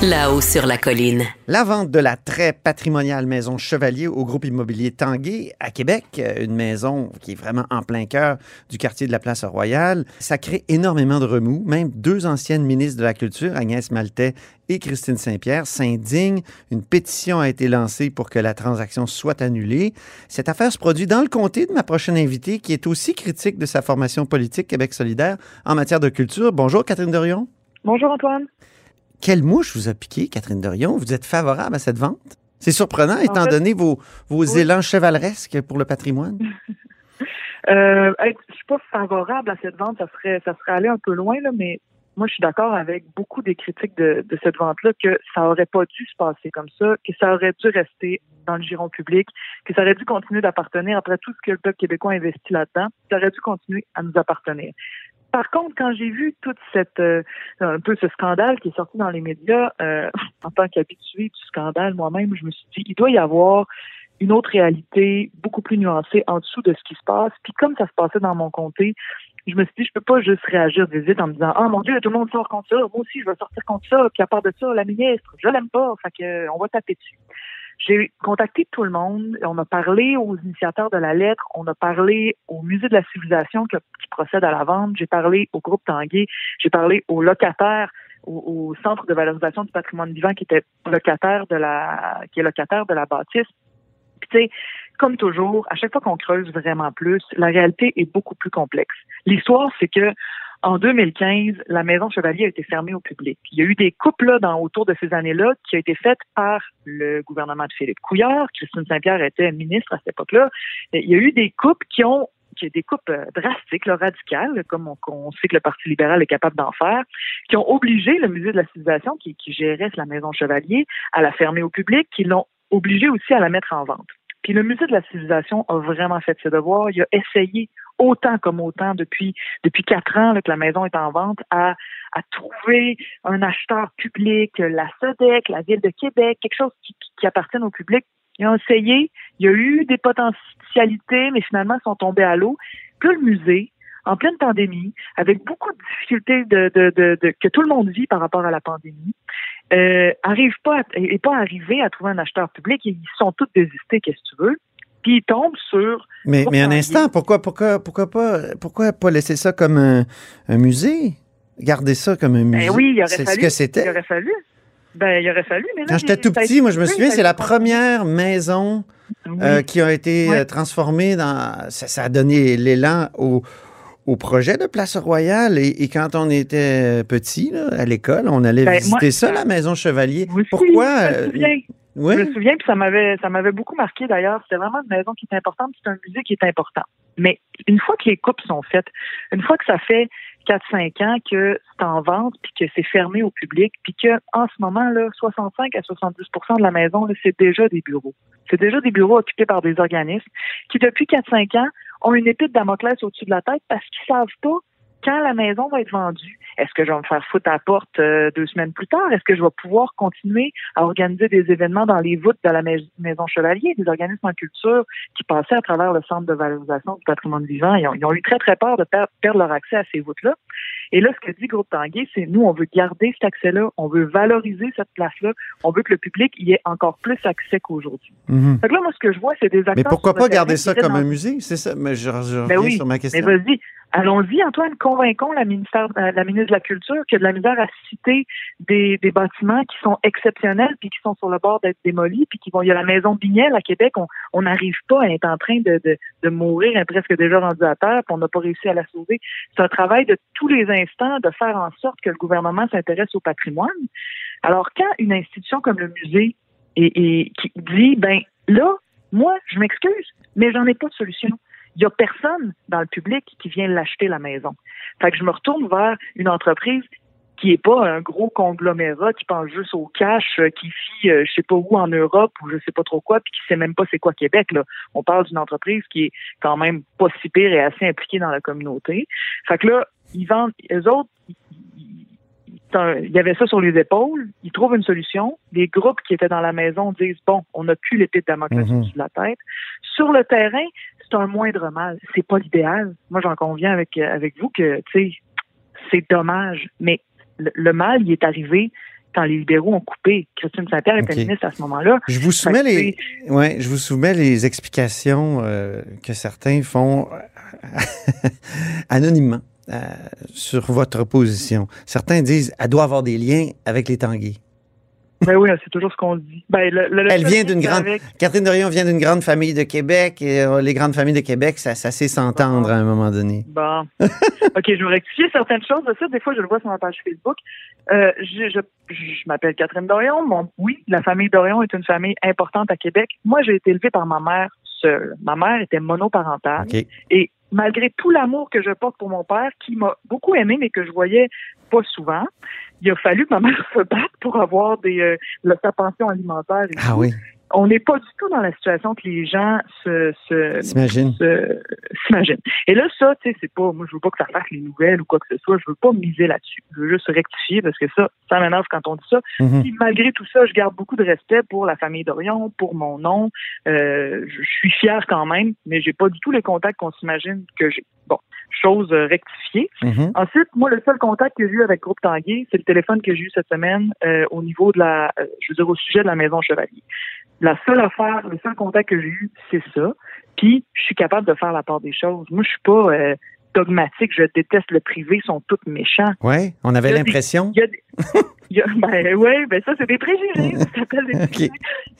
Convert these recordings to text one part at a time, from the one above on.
Là-haut sur la colline. La vente de la très patrimoniale maison Chevalier au groupe immobilier Tanguay à Québec, une maison qui est vraiment en plein cœur du quartier de la Place Royale, ça crée énormément de remous. Même deux anciennes ministres de la Culture, Agnès Maltais et Christine Saint-Pierre, s'indignent. Une pétition a été lancée pour que la transaction soit annulée. Cette affaire se produit dans le comté de ma prochaine invitée, qui est aussi critique de sa formation politique Québec solidaire en matière de culture. Bonjour, Catherine Dorion. Bonjour, Antoine. Quelle mouche vous a piqué, Catherine Dorion? Vous êtes favorable à cette vente? C'est surprenant, étant donné vos, vos élans chevaleresques pour le patrimoine. euh, je suis pas favorable à cette vente. Ça serait, ça serait aller un peu loin, là, mais moi, je suis d'accord avec beaucoup des critiques de, de cette vente-là que ça aurait pas dû se passer comme ça, que ça aurait dû rester dans le giron public, que ça aurait dû continuer d'appartenir après tout ce que le peuple québécois a investi là-dedans, ça aurait dû continuer à nous appartenir. Par contre, quand j'ai vu toute cette euh, un peu ce scandale qui est sorti dans les médias, euh, en tant qu'habitué du scandale moi-même, je me suis dit il doit y avoir une autre réalité beaucoup plus nuancée en dessous de ce qui se passe. Puis comme ça se passait dans mon comté, je me suis dit je peux pas juste réagir vite en me disant ah mon dieu tout le monde sort contre ça, moi aussi je vais sortir contre ça. Puis à part de ça la ministre je l'aime pas, fait que on va taper dessus. J'ai contacté tout le monde. On a parlé aux initiateurs de la lettre. On a parlé au musée de la civilisation qui, procède à la vente. J'ai parlé au groupe Tanguay. J'ai parlé aux locataires au, centre de valorisation du patrimoine vivant qui était locataire de la qui est locataire de la bâtisse. Puis tu sais, comme toujours, à chaque fois qu'on creuse vraiment plus, la réalité est beaucoup plus complexe. L'histoire, c'est que en 2015, la Maison Chevalier a été fermée au public. Il y a eu des coupes là, dans, autour de ces années-là qui ont été faites par le gouvernement de Philippe Couillard. Christine Saint-Pierre était ministre à cette époque-là. Il y a eu des coupes qui ont des coupes euh, drastiques, radicales, comme on, sait que le Parti libéral est capable d'en faire, qui ont obligé le musée de la civilisation, qui, qui gérait la Maison Chevalier, à la fermer au public, qui l'ont obligé aussi à la mettre en vente. Puis le musée de la civilisation a vraiment fait ses devoirs. Il a essayé autant comme autant depuis depuis quatre ans que la maison est en vente à à trouver un acheteur public, la SEDEC, la ville de Québec, quelque chose qui, qui, appartienne au public. Ils ont essayé, il y a eu des potentialités, mais finalement ils sont tombés à l'eau. Que le musée, en pleine pandémie, avec beaucoup de difficultés de, de, de, que tout le monde vit par rapport à la pandémie, euh, arrive pas et pas arrivé à trouver un acheteur public. Ils sont tous désistés, qu'est-ce que tu veux puis il tombe sur. Mais, mais un instant, pourquoi, pourquoi, pourquoi, pas, pourquoi pas laisser ça comme un, musée? Garder ça comme un musée. Ben oui, il aurait c'est fallu. ce que c'était. Il aurait fallu. Ben, il aurait fallu. Mais Quand j'étais tout petit, moi, je me souviens, c'est la première maison euh, qui a été euh, transformée dans. Ça, a donné l'élan au, au projet de Place Royale. Et, quand on était petit, à l'école, on allait ben, visiter ça, la Maison Chevalier. Pourquoi? Je me souviens, puis ça m'avait ça m'avait beaucoup marqué d'ailleurs. C'était vraiment une maison qui est importante, c'est un musée qui est important. Mais une fois que les coupes sont faites, une fois que ça fait 4-5 ans que c'est en vente, puis que c'est fermé au public, puis que en ce moment là, 65 à 70 de la maison, c'est déjà des bureaux. C'est déjà des bureaux occupés par des organismes qui depuis 4-5 ans ont une épée de Damoclès au-dessus de la tête parce qu'ils savent pas quand la maison va être vendue, est-ce que je vais me faire foutre à la porte euh, deux semaines plus tard? Est-ce que je vais pouvoir continuer à organiser des événements dans les voûtes de la Maison Chevalier, des organismes en culture qui passaient à travers le Centre de valorisation du patrimoine vivant? Ils ont, eu très, très peur de perdre leur accès à ces voûtes-là. Et là, ce que dit Groupe Tanguay, c'est nous, on veut garder cet accès-là, on veut valoriser cette place-là, on veut que le public y ait encore plus accès qu'aujourd'hui. Mm là, moi, ce que je vois, c'est des acteurs... Mais pourquoi pas garder ça comme un musée? C'est ça, mais je, je ben reviens sur ma question. Mais vas-y, Allons-y, Antoine, convaincons la, ministère, euh, la ministre de la Culture qu'il y a de la misère à citer des, bâtiments qui sont exceptionnels puis qui sont sur le bord d'être démolis puis qui vont. Il y a la maison Bignel à Québec, on n'arrive pas à être en train de, de, de mourir, est presque déjà rendu à terre, puis on n'a pas réussi à la sauver. C'est un travail de tous les instants de faire en sorte que le gouvernement s'intéresse au patrimoine. Alors, quand une institution comme le musée et, qui dit, ben là, moi, je m'excuse, mais j'en ai pas de solution il y a personne dans le public qui vient l'acheter la maison. Fait que je me retourne vers une entreprise qui est pas un gros conglomérat qui pense juste au cash, euh, qui fit euh, je sais pas où en Europe ou je sais pas trop quoi, puis qui sait même pas c'est quoi Québec. Là. On parle d'une entreprise qui est quand même pas si pire et assez impliquée dans la communauté. Fait que là, ils vendent, eux autres, il y avait ça sur les épaules, ils trouvent une solution. Les groupes qui étaient dans la maison disent bon, on n'a plus l'épée de Damoclès Mhm. sur la tête. Sur le terrain, c'est un moindre mal. C'est pas l'idéal. Moi, j'en conviens avec avec vous que tu sais, c'est dommage, mais le, le mal, il est arrivé quand les libéraux ont coupé. Christine Saint-Pierre était ministre à ce moment-là. Je vous soumets les, ouais, je vous soumets les explications euh, que certains font euh, anonymement euh, sur votre position. Certains disent elle doit avoir des liens avec les Tanguy. Ben oui, c'est toujours ce qu'on dit. Ben, le- le- le Elle vient d'une grande- avec- Catherine Dorion vient d'une grande famille de Québec et euh, les grandes familles de Québec, ça, ça sait s'entendre à un moment donné. Bon. OK, je vais rectifier certaines choses de ça. Des fois, je le vois sur ma page Facebook. Euh, je je, je m'appelle Catherine Dorion. Mon, oui, la famille Dorion est une famille importante à Québec. Moi, j'ai été élevée par ma mère seule. Ma mère était monoparentale. Et malgré tout l'amour que je porte pour mon père, qui m'a beaucoup aimé, mais que je voyais pas souvent, il a fallu que ma mère se batte pour avoir des, euh, sa pension alimentaire. et Ah tout. oui, On n'est pas du tout dans la situation que les gens se, s'imaginent. Et là, ça, tu sais, c'est pas, moi, je veux pas que ça fasse les nouvelles ou quoi que ce soit. Je veux pas miser là-dessus. Je veux juste rectifier parce que ça, ça m'énerve quand on dit ça. Mhm. Puis malgré tout ça, je garde beaucoup de respect pour la famille d'Orion, pour mon nom. Euh, je je suis fière quand même, mais j'ai pas du tout les contacts qu'on s'imagine que j'ai. Bon, chose euh, rectifiée. Mhm. Ensuite, moi, le seul contact que j'ai eu avec Groupe Tanguay, c'est le téléphone que j'ai eu cette semaine euh, au niveau de la, euh, je veux dire, au sujet de la Maison Chevalier. La seule affaire, le seul contact que j'ai eu, c'est ça. Puis, je suis capable de faire la part des choses. Moi, je suis pas euh, dogmatique. Je déteste le privé. Ils sont tous méchants. Ouais, on avait l'impression. Ben oui, ben ça, c'est des préjugés. Ça s'appelle des OK. préjugés.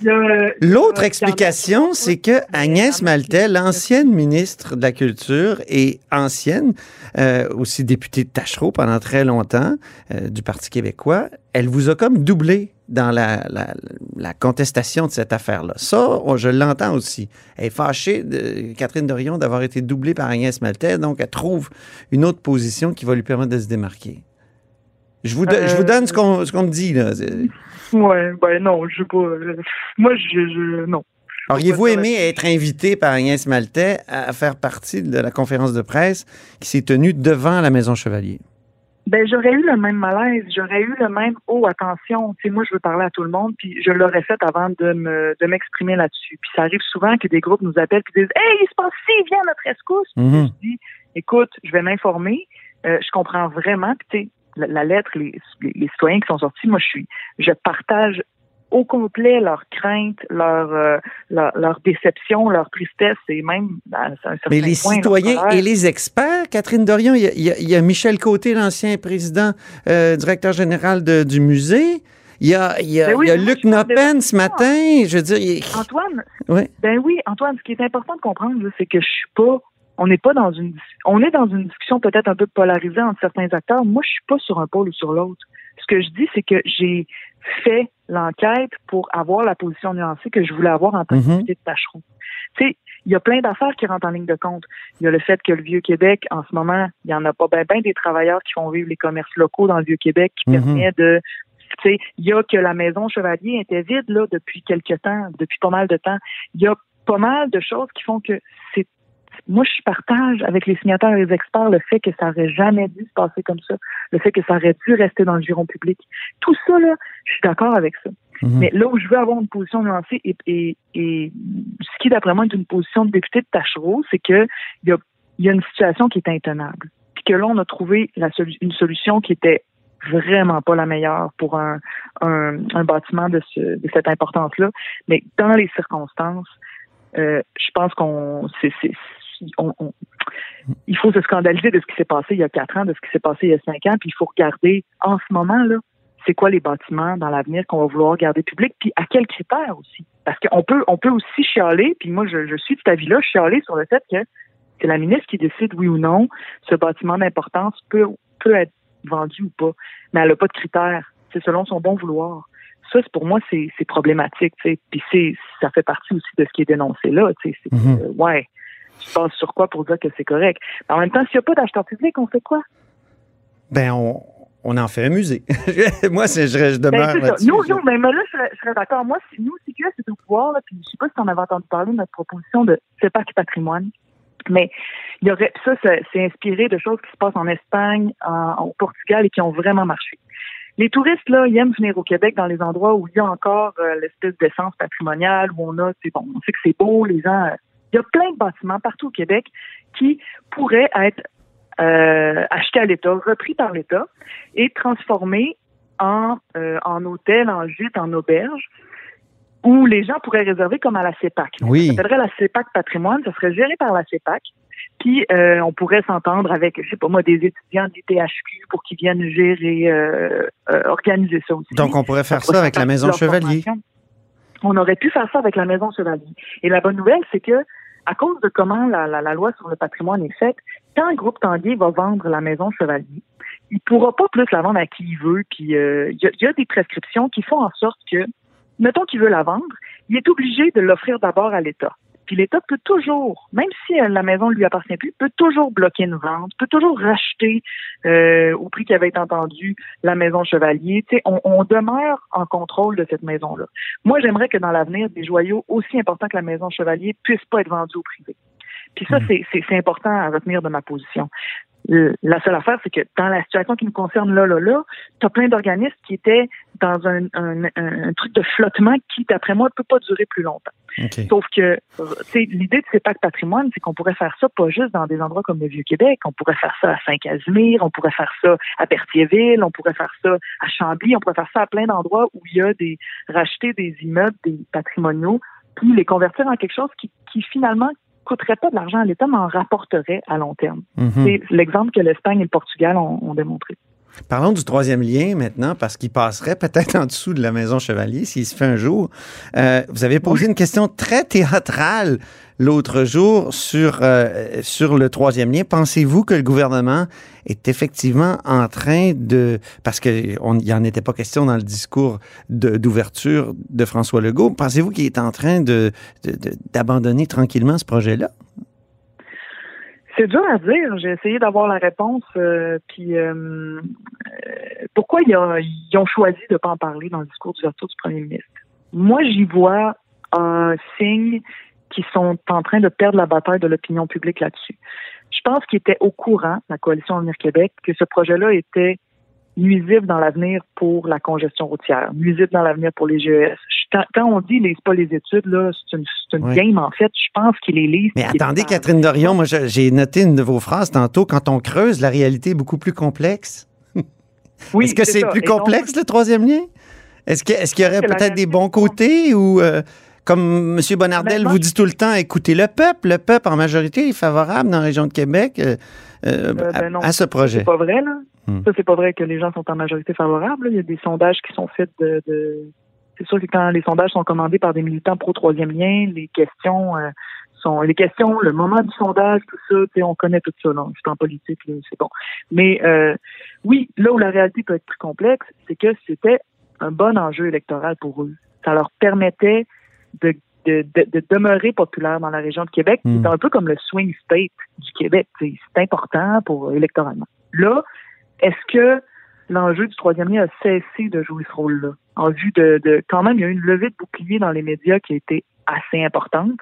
Il y a, euh, L'autre explication, c'est que Agnès Maltais, l'ancienne ministre de la Culture et ancienne, euh, aussi députée de Tachereau pendant très longtemps, euh, du Parti québécois, elle vous a comme doublé dans la, la, la contestation de cette affaire-là. Ça, on- je l'entends aussi. Elle est fâchée, de, Catherine Dorion, d'avoir été doublée par Agnès Maltais, donc elle trouve une autre position qui va lui permettre de se démarquer. Je vous, do- je vous donne ce qu'on me dit, là. Ouais, ben non, je veux pas. euh, moi, je, je non. Auriez-vous aimé être invité par Agnès Maltais à faire partie de la conférence de presse qui s'est tenue devant la Maison Chevalier? Ben j'aurais eu le même malaise, j'aurais eu le même oh attention, tu sais moi je veux parler à tout le monde puis je l'aurais fait avant de me de m'exprimer là-dessus. Puis ça arrive souvent que des groupes nous appellent puis disent "Hey, il se passe ci, viens à notre rescousse." Puis Mhm. Je dis "Écoute, je vais m'informer, euh, je comprends vraiment puis tu sais la, la lettre les, les, les citoyens qui sont sortis, moi je suis je partage au complet leurs craintes, leur, euh, leur leur déception, leur tristesse et même à un certain Mais les point, citoyens et les experts, Catherine Dorion, il y y y a Michel Côté, l'ancien président, euh, directeur général de- du musée. Il y a, il y a, Ben oui, il y a Luc Noppen ce matin. Je veux dire, il- Antoine, Ouais. Ben oui, Antoine, ce qui est important de comprendre, c'est que je suis pas, on n'est pas dans une, on est dans une discussion peut-être un peu polarisée entre certains acteurs. Moi, je suis pas sur un pôle ou sur l'autre. Ce que je dis, c'est que j'ai fait l'enquête pour avoir la position nuancée que je voulais avoir en tant que député de. Tu sais, il y a plein d'affaires qui rentrent en ligne de compte. Il y a le fait que le Vieux-Québec, en ce moment, il y en a pas bien ben des travailleurs qui font vivre les commerces locaux dans le Vieux-Québec qui Mhm. permet de tu sais, il y a que la maison Chevalier était vide là depuis quelque temps, depuis pas mal de temps. Il y a pas mal de choses qui font que c'est moi je partage avec les signataires et les experts le fait que ça aurait jamais dû se passer comme ça, le fait que ça aurait dû rester dans le giron public. Tout ça là, je suis d'accord avec ça. Mhm. Mais là où je veux avoir une position nuancée et, et, et ce qui d'après moi est une position de député de Tachereau, c'est que il y a, y a une situation qui est intenable. Puis que là on a trouvé la solu- une solution qui était vraiment pas la meilleure pour un, un, un bâtiment de, ce, de cette importance-là. Mais dans les circonstances, euh, je pense qu'on c'est, c'est, on, on- il faut se scandaliser de ce qui s'est passé il y a quatre ans, de ce qui s'est passé il y a cinq ans, puis il faut regarder en ce moment là, c'est quoi les bâtiments dans l'avenir qu'on va vouloir garder public, puis à quels critères aussi? Parce qu'on peut on peut aussi chialer, puis moi je, je suis de cet avis-là, chialer sur le fait que c'est la ministre qui décide oui ou non ce bâtiment d'importance peut peut être vendu ou pas, mais elle n'a pas de critères. C'est selon son bon vouloir. Ça, c'est- pour moi, c'est problématique. Puis ça fait partie aussi de ce qui est dénoncé là. C'est Mhm. euh, ouais, tu passes sur quoi pour dire que c'est correct? Mais en même temps, s'il n'y a pas d'acheteur public, on fait quoi? Ben, on, on en fait un musée. Moi, c'est- je, je Ben, demeure c'est là-dessus. Nous, nous, mais, mais là, je serais, d'accord. Moi, si nous, CQS est au pouvoir, là, puis je sais pas si tu en avais entendu parler de notre proposition de CEPAC patrimoine. Mais il y aurait ça, ça- c'est inspiré de choses qui se passent en Espagne, en, au Portugal et qui ont vraiment marché. les touristes, là, ils aiment venir au Québec dans les endroits où il y a encore euh, l'espèce d'essence patrimoniale, où on a, c'est bon, on sait que c'est beau, les gens. euh, il y a plein de bâtiments partout au Québec qui pourraient être euh, achetés à l'État, repris par l'État et transformés en, euh, en hôtel, en gîte, en auberge, où les gens pourraient réserver comme à la CEPAC. Oui. Ça s'appellerait la CEPAC Patrimoine, ça serait géré par la CEPAC. Puis euh, on pourrait s'entendre avec, je sais pas moi, des étudiants de l'ITHQ pour qu'ils viennent gérer, euh, euh, organiser ça aussi. Donc, on pourrait faire ça avec la Maison Chevalier. formation. On aurait pu faire ça avec la Maison Chevalier. Et la bonne nouvelle, c'est que à cause de comment la, loi sur le patrimoine est faite, quand le groupe Tanguay va vendre la Maison Chevalier, il pourra pas plus la vendre à qui il veut. Puis euh, il y, y a des prescriptions qui font en sorte que, mettons qu'il veut la vendre, il est obligé de l'offrir d'abord à l'État. Puis l'État peut toujours, même si euh, la maison ne lui appartient plus, peut toujours bloquer une vente, peut toujours racheter euh, au prix qui avait été entendu la maison Chevalier. Tu sais, on, on demeure en contrôle de cette maison-là. Moi, j'aimerais que dans l'avenir, des joyaux aussi importants que la maison Chevalier puissent pas être vendus au privé. Puis ça, Mhm. c'est- important à retenir de ma position. Euh, La seule affaire, c'est que dans la situation qui nous concerne là, là, là, tu as plein d'organismes qui étaient dans un, un, un- un truc de flottement qui, d'après moi, ne peut pas durer plus longtemps. Sauf que, l'idée de CEPAC Patrimoine, c'est qu'on pourrait faire ça pas juste dans des endroits comme le Vieux-Québec, on pourrait faire ça à Saint-Casimir, on pourrait faire ça à Berthierville, on pourrait faire ça à Chambly, on pourrait faire ça à plein d'endroits où il y a des, racheter des immeubles, des patrimoniaux, puis les convertir en quelque chose qui, qui finalement coûterait pas de l'argent à l'État, mais en rapporterait à long terme. Mhm. C'est l'exemple que l'Espagne et le Portugal ont, ont démontré. Parlons du troisième lien maintenant, parce qu'il passerait peut-être en dessous de la Maison Chevalier s'il se fait un jour. Euh, vous avez posé une question très théâtrale l'autre jour sur, euh, sur le troisième lien. Pensez-vous que le gouvernement est effectivement en train de... Parce qu'il n'y en était pas question dans le discours d'ouverture de, François Legault. Pensez-vous qu'il est en train de- de- de- d'abandonner tranquillement ce projet-là? C'est dur à dire. J'ai essayé d'avoir la réponse. euh, puis euh, euh, pourquoi ils ont, choisi de ne pas en parler dans le discours d'ouverture du premier ministre? Moi, j'y vois un signe qu'ils sont en train de perdre la bataille de l'opinion publique là-dessus. Je pense qu'ils étaient au courant, la coalition Avenir Québec, que ce projet-là était nuisible dans l'avenir pour la congestion routière, nuisible dans l'avenir pour les GES. Quand, on dit les, c'est pas les études, là, c'est une, c'est une Oui. game, en fait. Je pense qu'ils les lisent. Mais attendez. Catherine Dorion, moi j'ai noté une de vos phrases tantôt. Quand on creuse, la réalité est beaucoup plus complexe. Oui, Est-ce que c'est plus Et donc, complexe, le troisième lien? Est-ce qu'il y aurait peut-être des bons côtés ou, euh, comme M. Bonardel Ben, vous dit tout le temps, écoutez le peuple. Le peuple, en majorité, est favorable dans la région de Québec euh, euh, à, ben non. à ce projet. C'est pas vrai, là. Hmm. Ça, c'est pas vrai que les gens sont en majorité favorables. là. Il y a des sondages qui sont faits de. de- C'est sûr que quand les sondages sont commandés par des militants pro troisième lien, les questions euh, sont les questions, le moment du sondage, tout ça, tu sais, on connaît tout ça. Là. Je suis en politique, là, c'est bon. Mais euh, oui, là où la réalité peut être plus complexe, c'est que c'était un bon enjeu électoral pour eux. Ça leur permettait de de, de, de demeurer populaire dans la région de Québec, Hmm. est un peu comme le swing state du Québec. C'est important pour électoralement. Là, est-ce que l'enjeu du troisième lien a cessé de jouer ce rôle-là? En vue de, de, quand même, il y a eu une levée de bouclier dans les médias qui a été assez importante.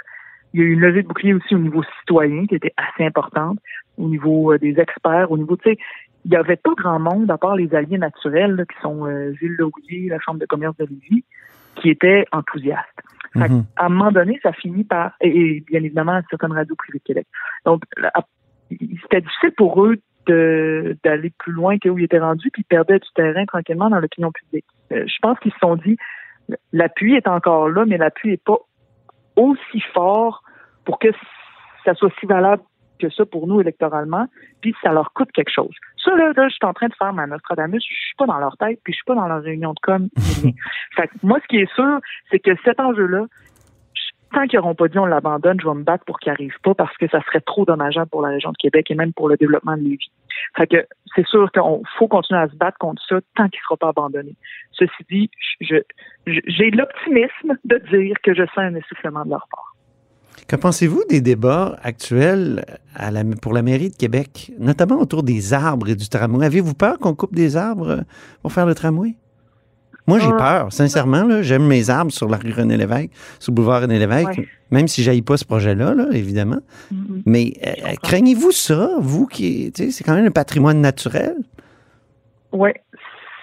Il y a eu une levée de bouclier aussi au niveau citoyen qui a été assez importante, au niveau euh, des experts, au niveau, tu sais, il n'y avait pas grand monde, à part les alliés naturels, là, qui sont euh, Gilles Lerouillet, la Chambre de commerce de Lévis, qui étaient enthousiastes. Mhm. à un moment donné, ça finit par, et, et bien évidemment, certaines radios privées de Québec. Donc, c'était difficile pour eux d'aller plus loin que où ils étaient rendus, puis ils perdaient du terrain tranquillement dans l'opinion publique. Euh, je pense qu'ils se sont dit, l'appui est encore là, mais l'appui n'est pas aussi fort pour que ça soit si valable que ça pour nous électoralement, puis ça leur coûte quelque chose. Ça, là, là je suis en train de faire ma Nostradamus, je suis pas dans leur tête, puis je suis pas dans leur réunion de com. fait que moi, ce qui est sûr, c'est que cet enjeu-là, je- tant qu'ils n'auront pas dit on l'abandonne, je vais me battre pour qu'il n'arrive pas parce que ça serait trop dommageable pour la région de Québec et même pour le développement de Lévis. Fait que c'est sûr qu'il faut continuer à se battre contre ça tant qu'il ne sera pas abandonné. Ceci dit, j'ai l'optimisme de dire que je sens un essoufflement de leur part. Que pensez-vous des débats actuels pour la mairie de Québec, notamment autour des arbres et du tramway? Avez-vous peur qu'on coupe des arbres pour faire le tramway? Moi, j'ai peur, sincèrement. là. J'aime mes arbres sur la rue René-Lévesque, sur le boulevard René-Lévesque, Ouais. même si je pas ce projet-là, là, évidemment. Mhm. Mais euh, craignez-vous ça, vous qui, c'est quand même un patrimoine naturel? Oui,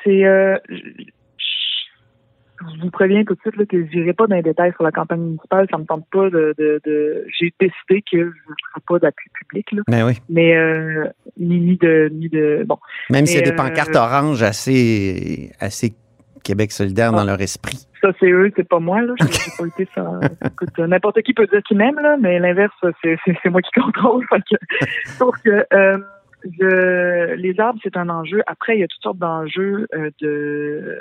c'est euh, je, vous préviens tout de suite là, que je n'irai pas dans les détails sur la campagne municipale. Ça me tente pas de. de, de j'ai décidé que je ne ferai pas d'appui public. Là. Ben oui. Mais euh, ni, ni de ni de bon. Même s'il y a Mais, des pancartes oranges assez, assez Québec solidaire dans Ah. leur esprit. Ça, c'est eux, c'est pas moi. Là. J'ai pas été ça. Écoute, euh, n'importe qui peut dire qu'il m'aime, là, mais l'inverse, c'est, c'est, c'est moi qui contrôle. Fait que, sauf que euh, je- les arbres, c'est un enjeu. Après, il y a toutes sortes d'enjeux euh, de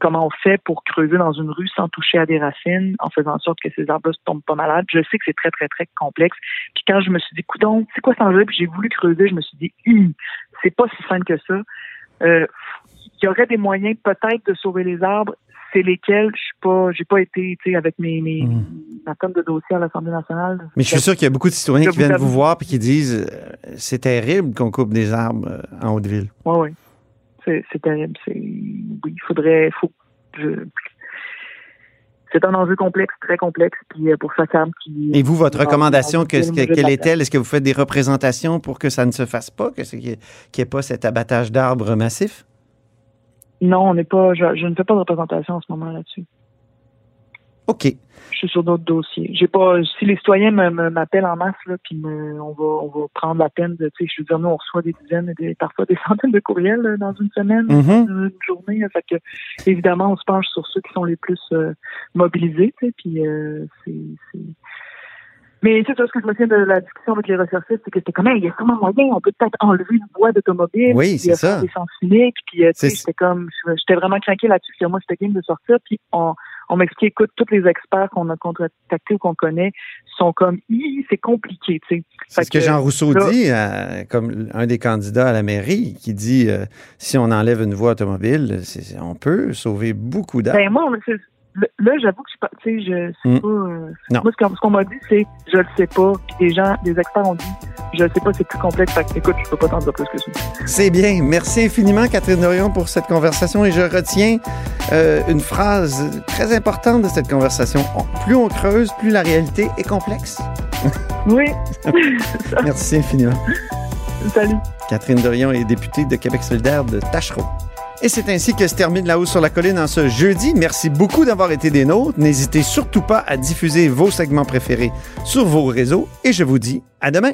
comment on fait pour creuser dans une rue sans toucher à des racines, en faisant en sorte que ces arbres-là ne tombent pas malades. Je sais que c'est très, très, très complexe. Puis quand je me suis dit, coudon, c'est quoi cet enjeu? Puis j'ai voulu creuser, je me suis dit, Hum, c'est pas si simple que ça. Euh, il y aurait des moyens peut-être de sauver les arbres. C'est lesquels je suis pas, j'ai pas été, tu sais, avec mes, mes Mm. ma tonne de dossiers à l'Assemblée nationale. Mais je suis sûr qu'il y a beaucoup de citoyens qui vous viennent vous voir et qui disent euh, c'est terrible qu'on coupe des arbres euh, en Haute-Ville. Ouais, ouais. C'est, terrible. C'est, oui, il faudrait, faut, je- c'est un enjeu complexe, très complexe. Puis euh, pour ça, Cam, qui. Et vous, votre recommandation, que- que- quelle est-elle? Est-ce que vous faites des représentations pour que ça ne se fasse pas, qu'il n'y ait pas cet abattage d'arbres massif? Non, on n'est pas, je, je ne fais pas de représentation en ce moment là-dessus. OK. Je suis sur d'autres dossiers. J'ai pas, si les citoyens m'appellent en masse, là, puis me- on va, on va prendre la peine de, tu sais, je veux dire, nous, on reçoit des dizaines, et des, parfois des centaines de courriels là, dans une semaine, Mhm. une journée. là. fait que, évidemment, on se penche sur ceux qui sont les plus euh, mobilisés, tu sais, puis euh, c'est, Mais c'est ça ce que je me souviens de la discussion avec les recherchistes, c'est que c'était comme, Hey, il y a sûrement moyen, on peut peut-être enlever une voie d'automobile. Oui, c'est euh, ça. Des sens uniques, puis euh, tu sais, j'étais comme, j'étais vraiment craqué là-dessus, moi, c'était game de sortir, puis on, on m'explique, écoute, tous les experts qu'on a contactés ou qu'on connaît sont comme, c'est compliqué, tu sais. C'est ce que que, Jean Rousseau là- dit, euh, comme un des candidats à la mairie, qui dit euh, si on enlève une voie automobile, on peut sauver beaucoup d'arbres. Ben moi, c'est- là, j'avoue que je suis pas, tu sais, je sais Mm. pas. euh, Non. Moi, ce qu'on, ce qu'on m'a dit, c'est, je le sais pas. Puis des gens, des experts ont dit, je le sais pas, c'est plus complexe. Fait que, écoute, je peux pas t'en dire plus que ça. C'est bien. Merci infiniment, Catherine Dorion, pour cette conversation. Et je retiens euh, une phrase très importante de cette conversation. On- plus on creuse, plus la réalité est complexe. Oui. Merci infiniment. Salut. Catherine Dorion est députée de Québec solidaire de Tachereau. Et c'est ainsi que se termine La Hausse sur la Colline en ce jeudi. Merci beaucoup d'avoir été des nôtres. N'hésitez surtout pas à diffuser vos segments préférés sur vos réseaux. Et je vous dis à demain.